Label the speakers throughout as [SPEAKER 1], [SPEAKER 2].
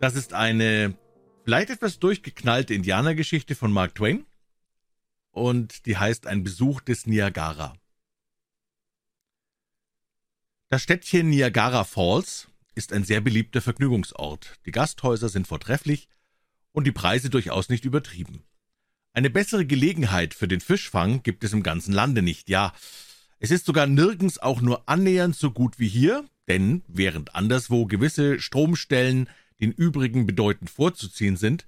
[SPEAKER 1] Das ist eine vielleicht etwas durchgeknallte Indianergeschichte von Mark Twain und die heißt Ein Besuch des Niagara. Das Städtchen Niagara Falls ist ein sehr beliebter Vergnügungsort. Die Gasthäuser sind vortrefflich und die Preise durchaus nicht übertrieben. Eine bessere Gelegenheit für den Fischfang gibt es im ganzen Lande nicht, ja. Es ist sogar nirgends auch nur annähernd so gut wie hier, denn während anderswo gewisse Stromstellen den übrigen bedeutend vorzuziehen sind,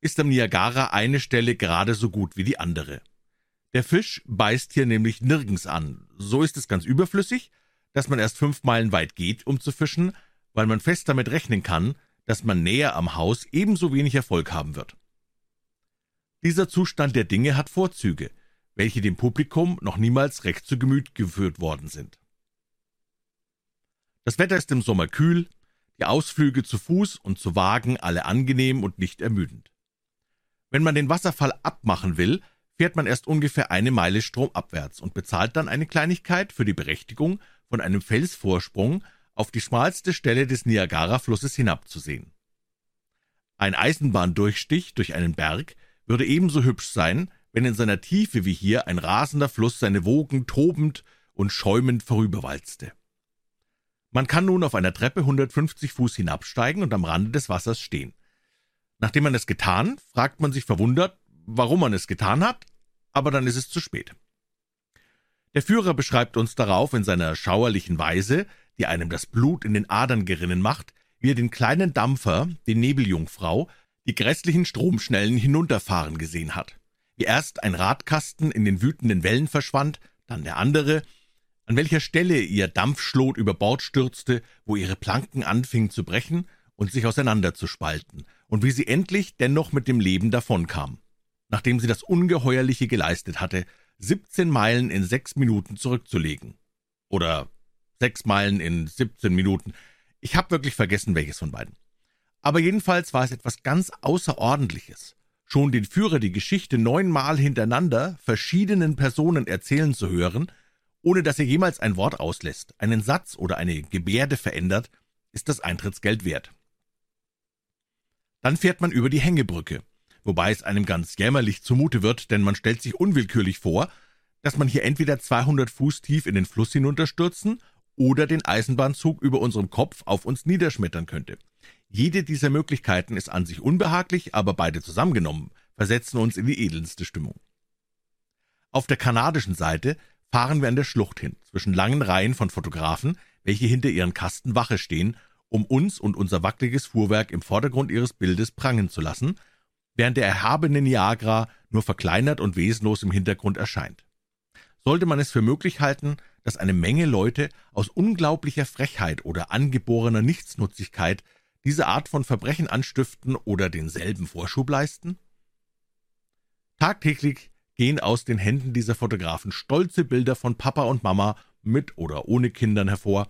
[SPEAKER 1] ist am Niagara eine Stelle gerade so gut wie die andere. Der Fisch beißt hier nämlich nirgends an. So ist es ganz überflüssig, dass man erst fünf Meilen weit geht, um zu fischen, weil man fest damit rechnen kann, dass man näher am Haus ebenso wenig Erfolg haben wird. Dieser Zustand der Dinge hat Vorzüge, welche dem Publikum noch niemals recht zu Gemüt geführt worden sind. Das Wetter ist im Sommer kühl, die Ausflüge zu Fuß und zu Wagen alle angenehm und nicht ermüdend. Wenn man den Wasserfall abmachen will, fährt man erst ungefähr eine Meile stromabwärts und bezahlt dann eine Kleinigkeit für die Berechtigung, von einem Felsvorsprung auf die schmalste Stelle des Niagara-Flusses hinabzusehen. Ein Eisenbahndurchstich durch einen Berg würde ebenso hübsch sein, wenn in seiner Tiefe wie hier ein rasender Fluss seine Wogen tobend und schäumend vorüberwalzte. Man kann nun auf einer Treppe 150 Fuß hinabsteigen und am Rande des Wassers stehen. Nachdem man es getan, fragt man sich verwundert, warum man es getan hat, aber dann ist es zu spät. Der Führer beschreibt uns darauf in seiner schauerlichen Weise, die einem das Blut in den Adern gerinnen macht, wie er den kleinen Dampfer, die Nebeljungfrau, die grässlichen Stromschnellen hinunterfahren gesehen hat. Wie erst ein Radkasten in den wütenden Wellen verschwand, dann der andere, an welcher Stelle ihr Dampfschlot über Bord stürzte, wo ihre Planken anfingen zu brechen und sich auseinanderzuspalten, und wie sie endlich dennoch mit dem Leben davonkam, nachdem sie das Ungeheuerliche geleistet hatte, 17 Meilen in sechs Minuten zurückzulegen. Oder sechs Meilen in 17 Minuten. Ich habe wirklich vergessen, welches von beiden. Aber jedenfalls war es etwas ganz Außerordentliches, schon den Führer die Geschichte neunmal hintereinander verschiedenen Personen erzählen zu hören, ohne dass er jemals ein Wort auslässt, einen Satz oder eine Gebärde verändert, ist das Eintrittsgeld wert. Dann fährt man über die Hängebrücke, wobei es einem ganz jämmerlich zumute wird, denn man stellt sich unwillkürlich vor, dass man hier entweder 200 Fuß tief in den Fluss hinunterstürzen oder den Eisenbahnzug über unserem Kopf auf uns niederschmettern könnte. Jede dieser Möglichkeiten ist an sich unbehaglich, aber beide zusammengenommen versetzen uns in die edelste Stimmung. Auf der kanadischen Seite fahren wir an der Schlucht hin, zwischen langen Reihen von Fotografen, welche hinter ihren Kasten Wache stehen, um uns und unser wackeliges Fuhrwerk im Vordergrund ihres Bildes prangen zu lassen, während der erhabene Niagara nur verkleinert und wesenlos im Hintergrund erscheint. Sollte man es für möglich halten, dass eine Menge Leute aus unglaublicher Frechheit oder angeborener Nichtsnutzigkeit diese Art von Verbrechen anstiften oder denselben Vorschub leisten? Tagtäglich gehen aus den Händen dieser Fotografen stolze Bilder von Papa und Mama mit oder ohne Kindern hervor,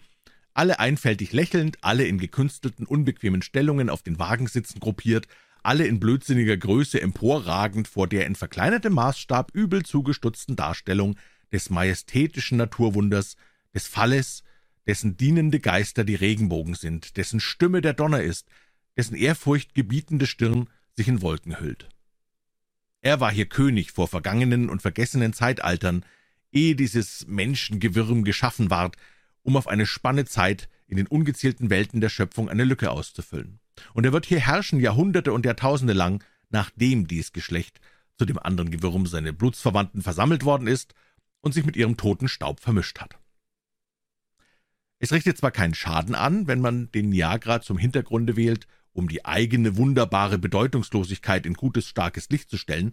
[SPEAKER 1] alle einfältig lächelnd, alle in gekünstelten, unbequemen Stellungen auf den Wagensitzen gruppiert, alle in blödsinniger Größe emporragend vor der in verkleinertem Maßstab übel zugestutzten Darstellung des majestätischen Naturwunders, des Falles, dessen dienende Geister die Regenbogen sind, dessen Stimme der Donner ist, dessen ehrfurchtgebietende Stirn sich in Wolken hüllt. Er war hier König vor vergangenen und vergessenen Zeitaltern, ehe dieses Menschengewürm geschaffen ward, um auf eine Spanne Zeit in den ungezählten Welten der Schöpfung eine Lücke auszufüllen. Und er wird hier herrschen Jahrhunderte und Jahrtausende lang, nachdem dies Geschlecht zu dem anderen Gewürm seine Blutsverwandten versammelt worden ist und sich mit ihrem toten Staub vermischt hat. Es richtet zwar keinen Schaden an, wenn man den Niagara zum Hintergrunde wählt, um die eigene wunderbare Bedeutungslosigkeit in gutes, starkes Licht zu stellen,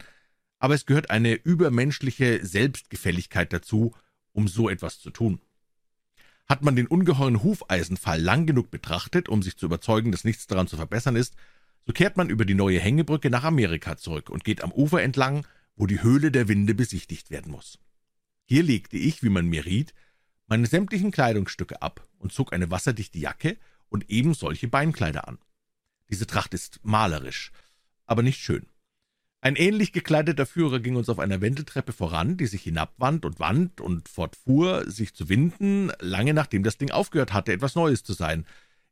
[SPEAKER 1] aber es gehört eine übermenschliche Selbstgefälligkeit dazu, um so etwas zu tun. Hat man den ungeheuren Hufeisenfall lang genug betrachtet, um sich zu überzeugen, dass nichts daran zu verbessern ist, so kehrt man über die neue Hängebrücke nach Amerika zurück und geht am Ufer entlang, wo die Höhle der Winde besichtigt werden muss. Hier legte ich, wie man mir riet, meine sämtlichen Kleidungsstücke ab und zog eine wasserdichte Jacke und eben solche Beinkleider an. Diese Tracht ist malerisch, aber nicht schön. Ein ähnlich gekleideter Führer ging uns auf einer Wendeltreppe voran, die sich hinabwand und wand und fortfuhr, sich zu winden, lange nachdem das Ding aufgehört hatte, etwas Neues zu sein.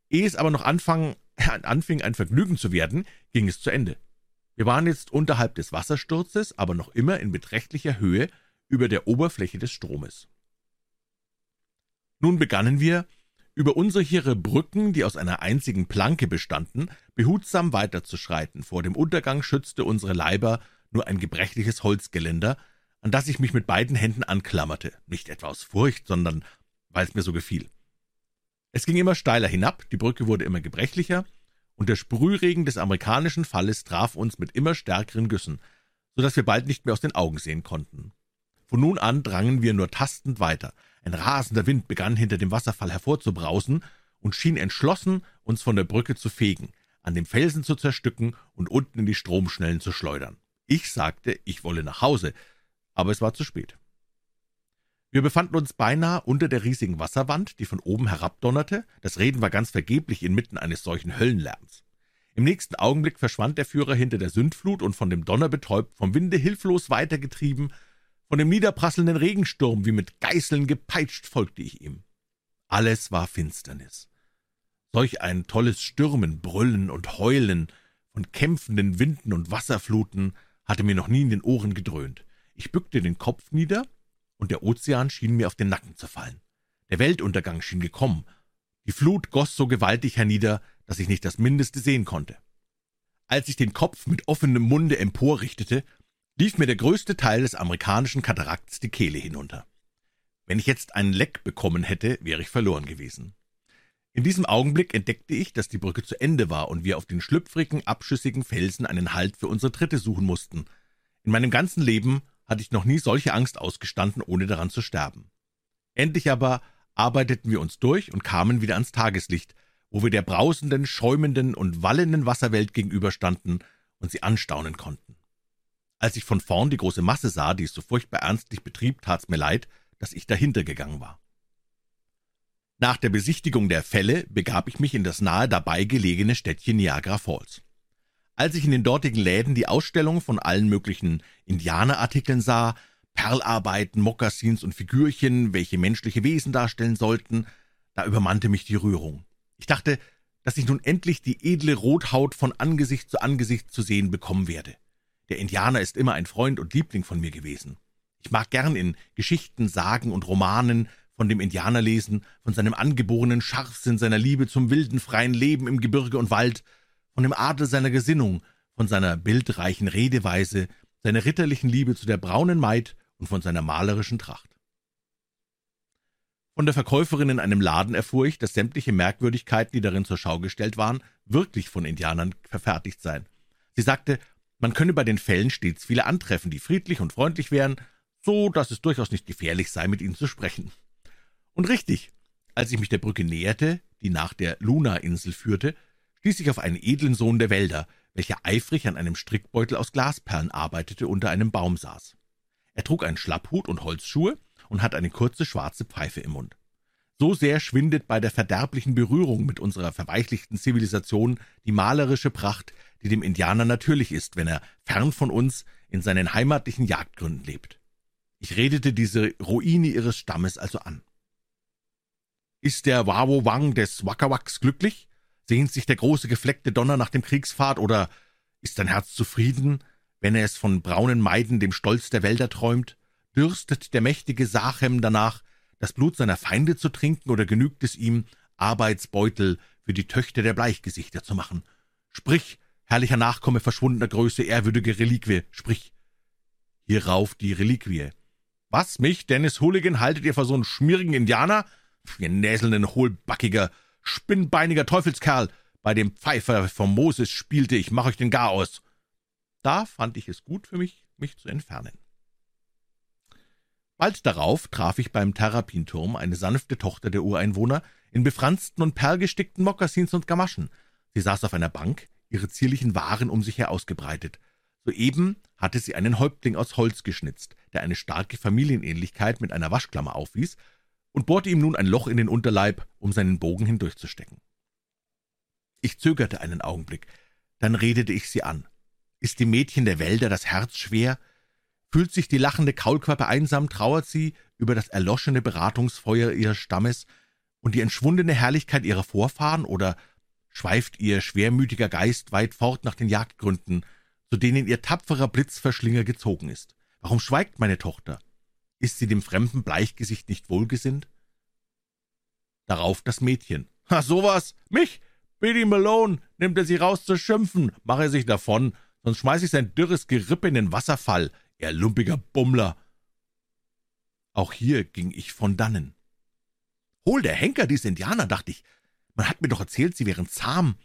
[SPEAKER 1] Ehe es aber noch anfangen, anfing ein Vergnügen zu werden, ging es zu Ende. Wir waren jetzt unterhalb des Wassersturzes, aber noch immer in beträchtlicher Höhe über der Oberfläche des Stromes. Nun begannen wir, über unsichere Brücken, die aus einer einzigen Planke bestanden, behutsam weiterzuschreiten. Vor dem Untergang schützte unsere Leiber nur ein gebrechliches Holzgeländer, an das ich mich mit beiden Händen anklammerte, nicht etwa aus Furcht, sondern weil es mir so gefiel. Es ging immer steiler hinab, die Brücke wurde immer gebrechlicher, und der Sprühregen des amerikanischen Falles traf uns mit immer stärkeren Güssen, so dass wir bald nicht mehr aus den Augen sehen konnten. Von nun an drangen wir nur tastend weiter. Ein rasender Wind begann hinter dem Wasserfall hervorzubrausen und schien entschlossen, uns von der Brücke zu fegen, an dem Felsen zu zerstücken und unten in die Stromschnellen zu schleudern. Ich sagte, ich wolle nach Hause, aber es war zu spät. Wir befanden uns beinahe unter der riesigen Wasserwand, die von oben herabdonnerte. Das Reden war ganz vergeblich inmitten eines solchen Höllenlärms. Im nächsten Augenblick verschwand der Führer hinter der Sündflut und von dem Donner betäubt, vom Winde hilflos weitergetrieben, von dem niederprasselnden Regensturm wie mit Geißeln gepeitscht folgte ich ihm. Alles war Finsternis. Solch ein tolles Stürmen, Brüllen und Heulen von kämpfenden Winden und Wasserfluten hatte mir noch nie in den Ohren gedröhnt. Ich bückte den Kopf nieder, und der Ozean schien mir auf den Nacken zu fallen. Der Weltuntergang schien gekommen. Die Flut goss so gewaltig hernieder, dass ich nicht das Mindeste sehen konnte. Als ich den Kopf mit offenem Munde emporrichtete, lief mir der größte Teil des amerikanischen Katarakts die Kehle hinunter. Wenn ich jetzt einen Leck bekommen hätte, wäre ich verloren gewesen. In diesem Augenblick entdeckte ich, dass die Brücke zu Ende war und wir auf den schlüpfrigen, abschüssigen Felsen einen Halt für unsere Tritte suchen mussten. In meinem ganzen Leben hatte ich noch nie solche Angst ausgestanden, ohne daran zu sterben. Endlich aber arbeiteten wir uns durch und kamen wieder ans Tageslicht, wo wir der brausenden, schäumenden und wallenden Wasserwelt gegenüberstanden und sie anstaunen konnten. Als ich von vorn die große Masse sah, die es so furchtbar ernstlich betrieb, tat's mir leid, dass ich dahinter gegangen war. Nach der Besichtigung der Fälle begab ich mich in das nahe dabei gelegene Städtchen Niagara Falls. Als ich in den dortigen Läden die Ausstellung von allen möglichen Indianerartikeln sah, Perlarbeiten, Mokassins und Figürchen, welche menschliche Wesen darstellen sollten, da übermannte mich die Rührung. Ich dachte, dass ich nun endlich die edle Rothaut von Angesicht zu Angesicht zu sehen bekommen werde. Der Indianer ist immer ein Freund und Liebling von mir gewesen. Ich mag gern in Geschichten, Sagen und Romanen von dem Indianer lesen, von seinem angeborenen Scharfsinn, seiner Liebe zum wilden, freien Leben im Gebirge und Wald, von dem Adel seiner Gesinnung, von seiner bildreichen Redeweise, seiner ritterlichen Liebe zu der braunen Maid und von seiner malerischen Tracht. Von der Verkäuferin in einem Laden erfuhr ich, dass sämtliche Merkwürdigkeiten, die darin zur Schau gestellt waren, wirklich von Indianern verfertigt seien. Sie sagte, man könne bei den Fällen stets viele antreffen, die friedlich und freundlich wären, so dass es durchaus nicht gefährlich sei, mit ihnen zu sprechen. Und richtig, als ich mich der Brücke näherte, die nach der Luna-Insel führte, stieß ich auf einen edlen Sohn der Wälder, welcher eifrig an einem Strickbeutel aus Glasperlen arbeitete, unter einem Baum saß. Er trug einen Schlapphut und Holzschuhe und hat eine kurze schwarze Pfeife im Mund. So sehr schwindet bei der verderblichen Berührung mit unserer verweichlichten Zivilisation die malerische Pracht, die dem Indianer natürlich ist, wenn er fern von uns in seinen heimatlichen Jagdgründen lebt. Ich redete diese Ruine ihres Stammes also an. Ist der Wawo Wang des Wakawaks glücklich? Sehnt sich der große gefleckte Donner nach dem Kriegspfad oder ist dein Herz zufrieden, wenn er es von braunen Maiden, dem Stolz der Wälder träumt? Dürstet der mächtige Sachem danach, das Blut seiner Feinde zu trinken, oder genügt es ihm, Arbeitsbeutel für die Töchter der Bleichgesichter zu machen? Sprich, herrlicher Nachkomme verschwundener Größe, ehrwürdige Reliquie, sprich. Hierauf die Reliquie. Was, mich, Dennis Hooligan, haltet ihr für so einen schmierigen Indianer? Ihr näselnden, hohlbackiger, spinnbeiniger Teufelskerl, bei dem Pfeifer vom Moses spielte ich, mach euch den Gar aus. Da fand ich es gut für mich, mich zu entfernen. Bald darauf traf ich beim Terrapinturm eine sanfte Tochter der Ureinwohner in befransten und perlgestickten Mokassins und Gamaschen. Sie saß auf einer Bank, ihre zierlichen Waren um sich her ausgebreitet. Soeben hatte sie einen Häuptling aus Holz geschnitzt, der eine starke Familienähnlichkeit mit einer Waschklammer aufwies, und bohrte ihm nun ein Loch in den Unterleib, um seinen Bogen hindurchzustecken. Ich zögerte einen Augenblick, dann redete ich sie an. Ist dem Mädchen der Wälder das Herz schwer? Fühlt sich die lachende Kaulquappe einsam, trauert sie über das erloschene Beratungsfeuer ihres Stammes und die entschwundene Herrlichkeit ihrer Vorfahren, oder schweift Ihr schwermütiger Geist weit fort nach den Jagdgründen, zu denen Ihr tapferer Blitzverschlinger gezogen ist. Warum schweigt meine Tochter? Ist sie dem fremden Bleichgesicht nicht wohlgesinnt? Darauf das Mädchen. »Ha, sowas? Mich? Biddy Malone, nimmt er sie raus zu schimpfen, mach er sich davon, sonst schmeiß ich sein dürres Gerippe in den Wasserfall, er lumpiger Bummler!« Auch hier ging ich von dannen. »Hol der Henker diese Indianer«, dachte ich. »Man hat mir doch erzählt, sie wären zahm.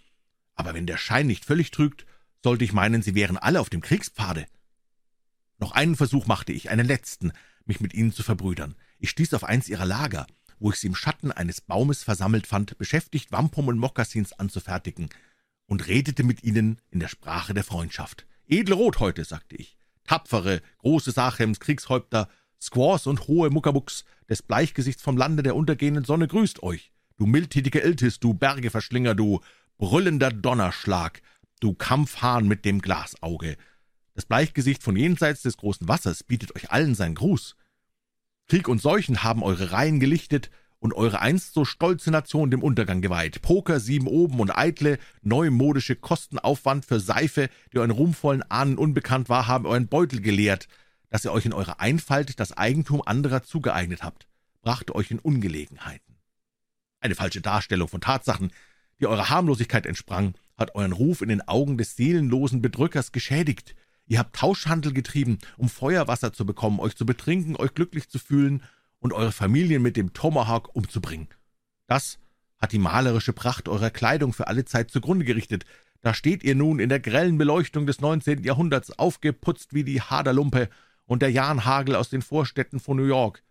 [SPEAKER 1] Aber wenn der Schein nicht völlig trügt, sollte ich meinen, sie wären alle auf dem Kriegspfade.« Noch einen Versuch machte ich, einen letzten, mich mit ihnen zu verbrüdern. Ich stieß auf eins ihrer Lager, wo ich sie im Schatten eines Baumes versammelt fand, beschäftigt, Wampum und Mokassins anzufertigen, und redete mit ihnen in der Sprache der Freundschaft. »Edle Rothäute«, sagte ich, »tapfere, große Sachems, Kriegshäupter, Squaws und hohe Muckabucks des Bleichgesichts vom Lande der untergehenden Sonne grüßt euch. Du mildtätiger Iltis, du Bergeverschlinger, du brüllender Donnerschlag, du Kampfhahn mit dem Glasauge. Das Bleichgesicht von jenseits des großen Wassers bietet euch allen seinen Gruß. Krieg und Seuchen haben eure Reihen gelichtet und eure einst so stolze Nation dem Untergang geweiht. Poker, sieben oben und eitle, neumodische Kostenaufwand für Seife, die euren ruhmvollen Ahnen unbekannt war, haben euren Beutel geleert, dass ihr euch in eurer Einfalt das Eigentum anderer zugeeignet habt, brachte euch in Ungelegenheiten. Eine falsche Darstellung von Tatsachen, die eurer Harmlosigkeit entsprang, hat euren Ruf in den Augen des seelenlosen Bedrückers geschädigt, Ihr habt Tauschhandel getrieben, um Feuerwasser zu bekommen, euch zu betrinken, euch glücklich zu fühlen und eure Familien mit dem Tomahawk umzubringen. Das hat die malerische Pracht eurer Kleidung für alle Zeit zugrunde gerichtet. Da steht ihr nun in der grellen Beleuchtung des neunzehnten Jahrhunderts, aufgeputzt wie die Haderlumpe und der Jahnhagel aus den Vorstädten von New York.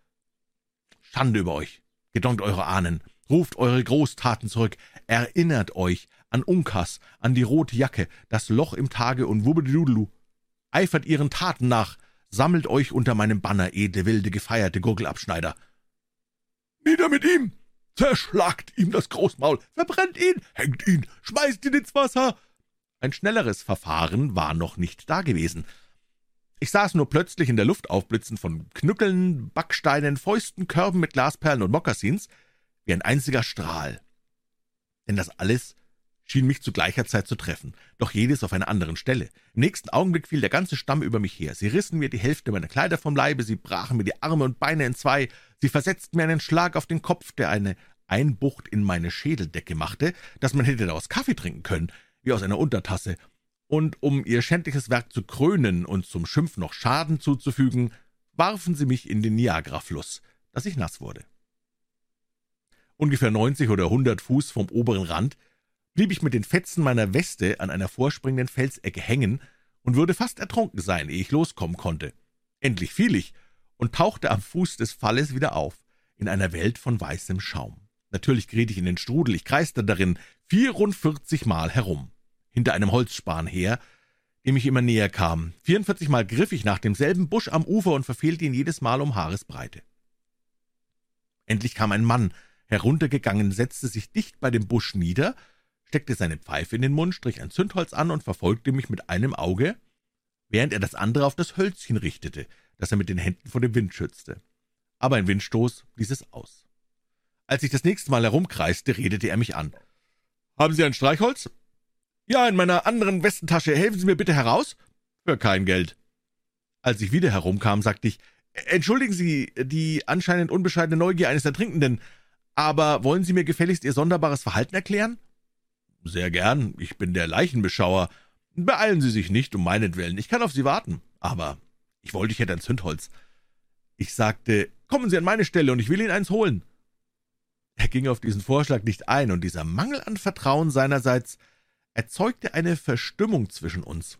[SPEAKER 1] Schande über euch, gedonkt eure Ahnen, ruft eure Großtaten zurück, erinnert euch an Unkas, an die rote Jacke, das Loch im Tage und Wubbedudelu, eifert ihren Taten nach, sammelt euch unter meinem Banner, edle, wilde, gefeierte Gurgelabschneider. Nieder mit ihm! Zerschlagt ihm das Großmaul, verbrennt ihn, hängt ihn, schmeißt ihn ins Wasser! Ein schnelleres Verfahren war noch nicht dagewesen. Ich sah es nur plötzlich in der Luft aufblitzen von Knückeln, Backsteinen, Fäusten, Körben mit Glasperlen und Mokassins, wie ein einziger Strahl. Denn das alles schien mich zu gleicher Zeit zu treffen, doch jedes auf einer anderen Stelle. Im nächsten Augenblick fiel der ganze Stamm über mich her. Sie rissen mir die Hälfte meiner Kleider vom Leibe, sie brachen mir die Arme und Beine in zwei, sie versetzten mir einen Schlag auf den Kopf, der eine Einbucht in meine Schädeldecke machte, dass man hätte daraus Kaffee trinken können, wie aus einer Untertasse, und um ihr schändliches Werk zu krönen und zum Schimpf noch Schaden zuzufügen, warfen sie mich in den Niagarafluss, dass ich nass wurde. Ungefähr neunzig oder hundert Fuß vom oberen Rand blieb ich mit den Fetzen meiner Weste an einer vorspringenden Felsecke hängen und würde fast ertrunken sein, ehe ich loskommen konnte. Endlich fiel ich und tauchte am Fuß des Falles wieder auf, in einer Welt von weißem Schaum. Natürlich geriet ich in den Strudel, ich kreiste darin vierundvierzig Mal herum, hinter einem Holzspan her, dem ich immer näher kam. Vierundvierzig Mal griff ich nach demselben Busch am Ufer und verfehlte ihn jedes Mal um Haaresbreite. Endlich kam ein Mann heruntergegangen, setzte sich dicht bei dem Busch nieder steckte seine Pfeife in den Mund, strich ein Zündholz an und verfolgte mich mit einem Auge, während er das andere auf das Hölzchen richtete, das er mit den Händen vor dem Wind schützte. Aber ein Windstoß ließ es aus. Als ich das nächste Mal herumkreiste, redete er mich an. »Haben Sie ein Streichholz?« »Ja, in meiner anderen Westentasche. Helfen Sie mir bitte heraus?« »Für kein Geld.« Als ich wieder herumkam, sagte ich, »Entschuldigen Sie die anscheinend unbescheidene Neugier eines Ertrinkenden, aber wollen Sie mir gefälligst Ihr sonderbares Verhalten erklären?« »Sehr gern, ich bin der Leichenbeschauer. Beeilen Sie sich nicht um meinetwillen, ich kann auf Sie warten. Aber ich wollte, ich hätte ein Zündholz.« Ich sagte, »Kommen Sie an meine Stelle, und ich will Ihnen eins holen.« Er ging auf diesen Vorschlag nicht ein, und dieser Mangel an Vertrauen seinerseits erzeugte eine Verstimmung zwischen uns.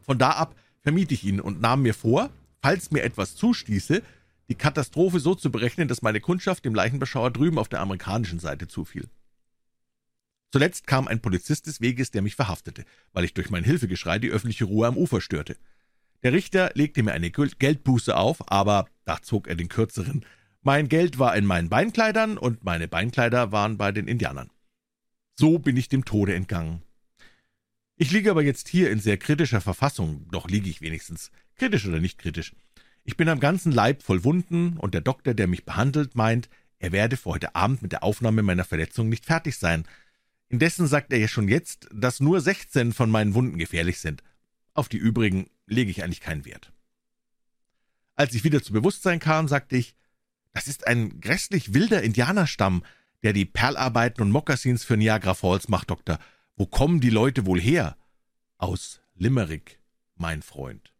[SPEAKER 1] Von da ab vermied ich ihn und nahm mir vor, falls mir etwas zustieße, die Katastrophe so zu berechnen, dass meine Kundschaft dem Leichenbeschauer drüben auf der amerikanischen Seite zufiel. Zuletzt kam ein Polizist des Weges, der mich verhaftete, weil ich durch mein Hilfegeschrei die öffentliche Ruhe am Ufer störte. Der Richter legte mir eine Geldbuße auf, aber da zog er den kürzeren. Mein Geld war in meinen Beinkleidern und meine Beinkleider waren bei den Indianern. So bin ich dem Tode entgangen. Ich liege aber jetzt hier in sehr kritischer Verfassung, doch liege ich wenigstens, kritisch oder nicht kritisch. Ich bin am ganzen Leib voll Wunden, und der Doktor, der mich behandelt, meint, er werde vor heute Abend mit der Aufnahme meiner Verletzung nicht fertig sein, Indessen sagt er ja schon jetzt, dass nur sechzehn von meinen Wunden gefährlich sind. Auf die übrigen lege ich eigentlich keinen Wert. Als ich wieder zu Bewusstsein kam, sagte ich, das ist ein grässlich wilder Indianerstamm, der die Perlarbeiten und Mokassins für Niagara Falls macht, Doktor. Wo kommen die Leute wohl her? Aus Limerick, mein Freund.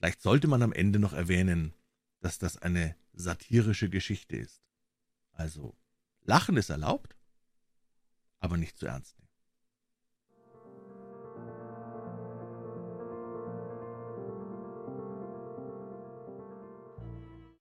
[SPEAKER 1] Vielleicht sollte man am Ende noch erwähnen, dass das eine satirische Geschichte ist. Also, Lachen ist erlaubt, aber nicht zu ernst nehmen.